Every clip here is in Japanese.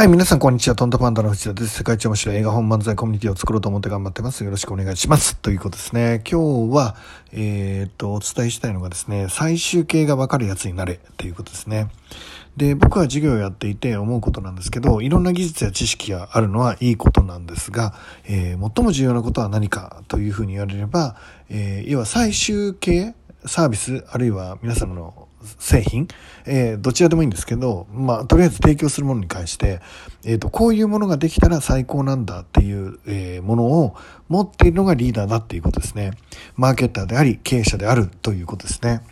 はい、皆さん、こんにちは。トントパンダの藤田です。世界一面白い映画本漫才コミュニティを作ろうと思って頑張ってます。よろしくお願いします。ということですね。今日は、えー、っと、お伝えしたいのがですね、最終形がわかるやつになれということですね。で、僕は授業をやっていて思うことなんですけど、いろんな技術や知識があるのはいいことなんですが、えー、最も重要なことは何かというふうに言われれば、えー、要は最終形、サービス、あるいは皆様の製品、えー、どちらでもいいんですけど、まあ、とりあえず提供するものに関して、えっ、ー、と、こういうものができたら最高なんだっていう、えー、ものを持っているのがリーダーだっていうことですね。マーケッターであり、経営者であるということですね。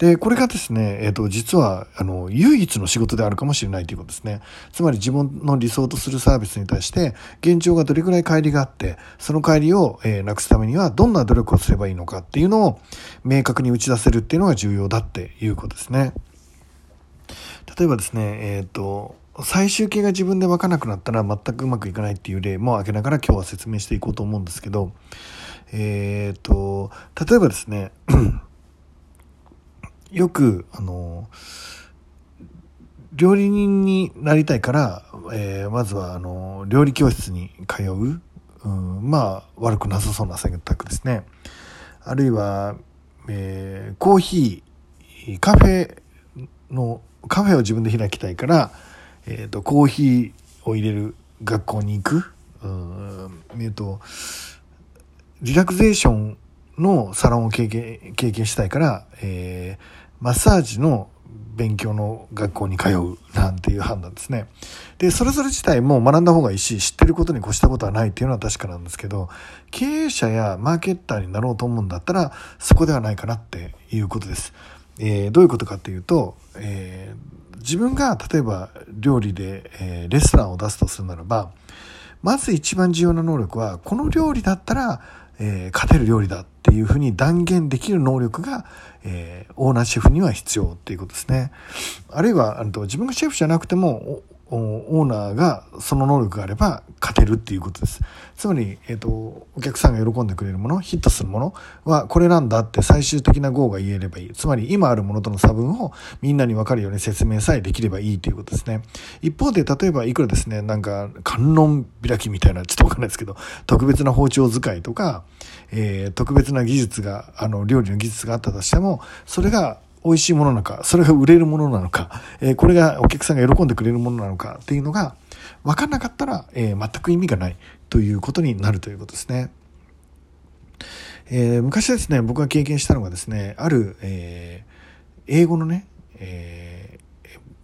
で、これがですね、えっ、ー、と、実は、あの、唯一の仕事であるかもしれないということですね。つまり自分の理想とするサービスに対して、現状がどれくらい乖離があって、その乖離を、えー、なくすためにはどんな努力をすればいいのかっていうのを明確に打ち出せるっていうのが重要だっていうことですね。例えばですね、えっ、ー、と、最終形が自分で分からなくなったら全くうまくいかないっていう例も挙げながら今日は説明していこうと思うんですけど、えっ、ー、と、例えばですね、よく、あの、料理人になりたいから、えー、まずは、あの、料理教室に通う。うん、まあ、悪くなさそうな選択ですね。あるいは、えー、コーヒー、カフェの、カフェを自分で開きたいから、えっ、ー、と、コーヒーを入れる学校に行く。うん、えっ、と、リラクゼーションのサロンを経験経験したいから、えー、マッサージの勉強の学校に通うなんていう判断ですね。で、それぞれ自体も学んだ方がいいし、知ってることに越したことはないっていうのは確かなんですけど、経営者やマーケッターになろうと思うんだったら、そこではないかなっていうことです。えー、どういうことかっていうと、えー、自分が例えば料理で、えー、レストランを出すとするならば、まず一番重要な能力は、この料理だったら、えー、勝てる料理だっていうふうに断言できる能力が、えー、オーナーシェフには必要っていうことですね。あるいは、あの自分がシェフじゃなくても、オーナーがその能力があれば勝てるっていうことです。つまり、えっ、ー、と、お客さんが喜んでくれるもの、ヒットするものはこれなんだって最終的な GO が言えればいい。つまり今あるものとの差分をみんなに分かるように説明さえできればいいということですね。一方で、例えばいくらですね、なんか観音開きみたいな、ちょっとわかんないですけど、特別な包丁使いとか、えー、特別な技術が、あの、料理の技術があったとしても、それが美味しいものなのか、それが売れるものなのか、えー、これがお客さんが喜んでくれるものなのかっていうのが分かんなかったら、えー、全く意味がないということになるということですね。えー、昔ですね、僕が経験したのがですね、ある、え英語のね、え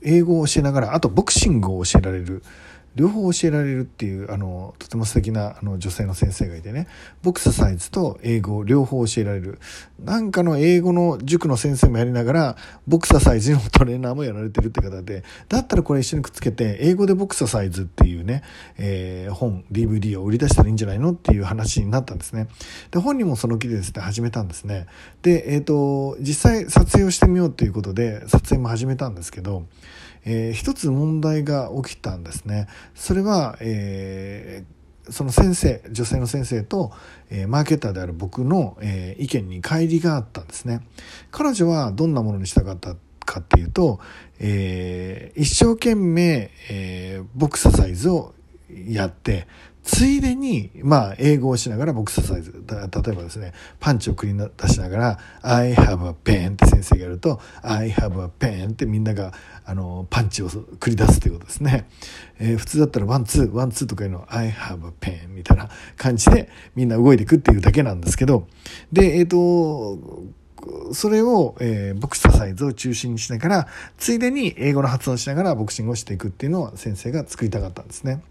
英語を教えながら、あとボクシングを教えられる、両方教えられるっていうあのとても素敵なあの女性の先生がいてね。ボクササイズと英語両方教えられる。なんかの英語の塾の先生もやりながらボクササイズのトレーナーもやられてるって方で。だったらこれ一緒にくっつけて英語でボクササイズっていうね、えー、本 DVD を売り出したらいいんじゃないのっていう話になったんですね。で本人もその気でですね始めたんですね。でえっ、ー、と実際撮影をしてみようということで撮影も始めたんですけどえー、一つ問題が起きたんですね。それは、えー、その先生、女性の先生と、えー、マーケターである僕の、えー、意見に乖離があったんですね。彼女はどんなものにしたかったかっていうと、えー、一生懸命、えー、ボクササイズをやって、ついでに、まあ、英語をしながらボクササイズ。例えばですね、パンチを繰り出しながら、I have a pen って先生がやると、I have a pen ってみんなが、あの、パンチを繰り出すということですね。えー、普通だったらワンツー、ワンツーとかいうのは I have a pen みたいな感じでみんな動いていくっていうだけなんですけど、で、えっ、ー、と、それを、えー、ボクササイズを中心にしながら、ついでに英語の発音しながらボクシングをしていくっていうのを先生が作りたかったんですね。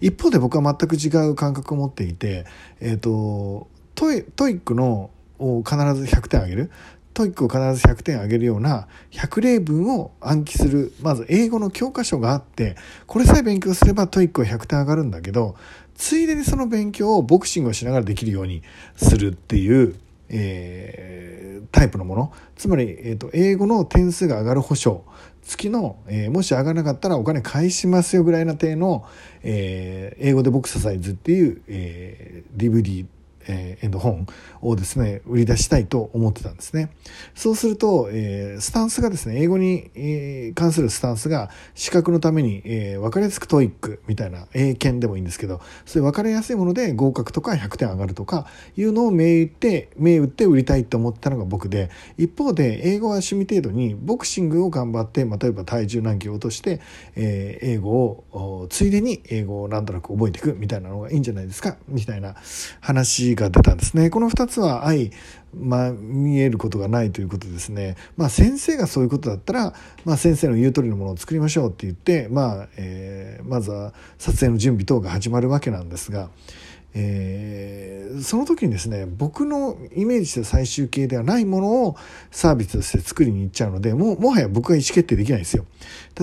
一方で僕は全く違う感覚を持っていて、えっ、ー、と、トイ TOEIC のを必ず100点あげる。TOEIC を必ず100点あげるような100例文を暗記する、まず英語の教科書があって、これさえ勉強すれば TOEIC は100点上がるんだけど、ついでにその勉強をボクシングをしながらできるようにするっていう、えー、タイプのもの。つまり、えーと、英語の点数が上がる保証。月の、えー、もし上がらなかったらお金返しますよぐらいな体の、えー、英語でボクササイズっていう、えー、DVD えー、 and 本をですね、売り出したいと思ってたんですね。そうすると、えー、スタンスがですね、英語に、えー、関するスタンスが資格のために、えー、分かりやすく TOEIC みたいな英検でもいいんですけど、そういう分かりやすいもので合格とか100点上がるとかいうのを銘打って、銘打って売りたいと思ったのが僕で、一方で英語は趣味程度にボクシングを頑張って、まあ、例えば体重何キロ落として、えー、英語を、ついでに英語をなんとなく覚えていくみたいなのがいいんじゃないですかみたいな話が出たんですね。この2つは相、まあ、見えることがないということですね。まあ、先生がそういうことだったら、まあ、先生の言う通りのものを作りましょうって言って、まあえー、まずは撮影の準備等が始まるわけなんですが、えー、その時にですね僕のイメージした最終形ではないものをサービスとして作りに行っちゃうのでももはや僕が意思決定できないんですよ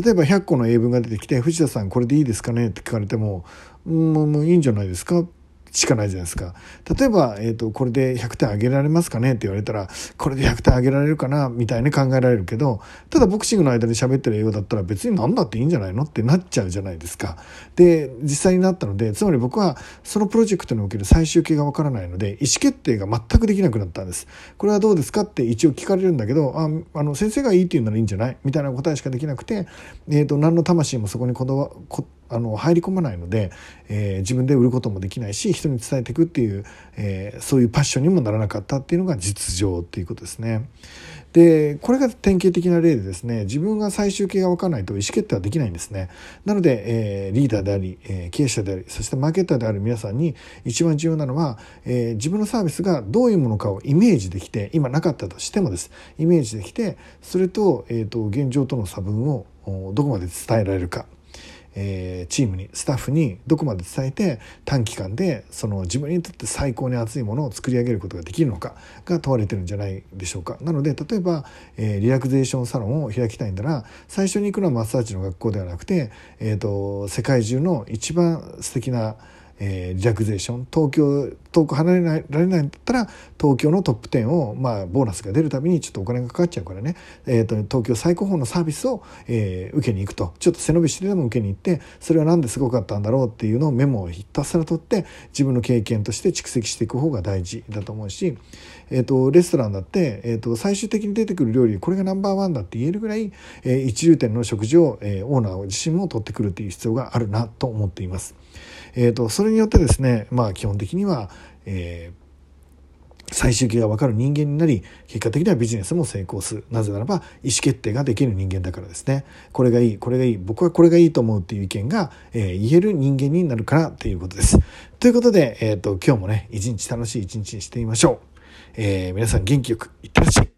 例えば100個の英文が出てきて「藤田さんこれでいいですかね?」って聞かれても「もうもういいんじゃないですか?」しかないじゃないですか。例えば、えっ、ー、と、これで100点あげられますかねって言われたら、これで100点あげられるかなみたいに考えられるけど、ただボクシングの間に喋ってる英語だったら別に何だっていいんじゃないのってなっちゃうじゃないですか。で、実際になったので、つまり僕はそのプロジェクトにおける最終形がわからないので、意思決定が全くできなくなったんです。これはどうですかって一応聞かれるんだけど、あ、あの、先生がいいって言うならいいんじゃない？みたいな答えしかできなくて、えっ、ー、と、何の魂もそこにこだわ、こあの入り込まないので、えー、自分で売ることもできないし人に伝えていくっていう、えー、そういうパッションにもならなかったっていうのが実情っていうことですね。でこれが典型的な例でですね自分が最終形が分からないと意思決定はできないんですね。なので、えー、リーダーであり、えー、経営者でありそしてマーケッターである皆さんに一番重要なのは、えー、自分のサービスがどういうものかをイメージできて今なかったとしてもです。イメージできてそれと,、えーと現状との差分をどこまで伝えられるか。えー、チームにスタッフにどこまで伝えて短期間でその自分にとって最高に熱いものを作り上げることができるのかが問われてるんじゃないでしょうか。なので例えば、えー、リラクゼーションサロンを開きたいんだら最初に行くのはマッサージの学校ではなくて、えーと、世界中の一番素敵なえー、リラクゼーション東京遠く離れないられないんだったら東京のトップ10を、まあ、ボーナスが出るたびにちょっとお金がかかっちゃうからね、えーと、東京最高峰のサービスを、えー、受けに行くとちょっと背伸びしてでも受けに行ってそれは何ですごかったんだろうっていうのをメモをひたすら取って自分の経験として蓄積していく方が大事だと思うし、えーと、レストランだって、えーと、最終的に出てくる料理これがナンバーワンだって言えるぐらい、えー、一流店の食事を、えー、オーナー自身も取ってくるっていう必要があるなと思っています。えーと、それによってですね、まあ、基本的には、えー最終形が分かる人間になり結果的にはビジネスも成功する。なぜならば意思決定ができる人間だからですね。これがいいこれがいい僕はこれがいいと思うっていう意見が、えー、言える人間になるからっていうことです。ということで、えーと、今日もね一日楽しい一日にしてみましょう、えー、皆さん元気よくいってらっしゃい。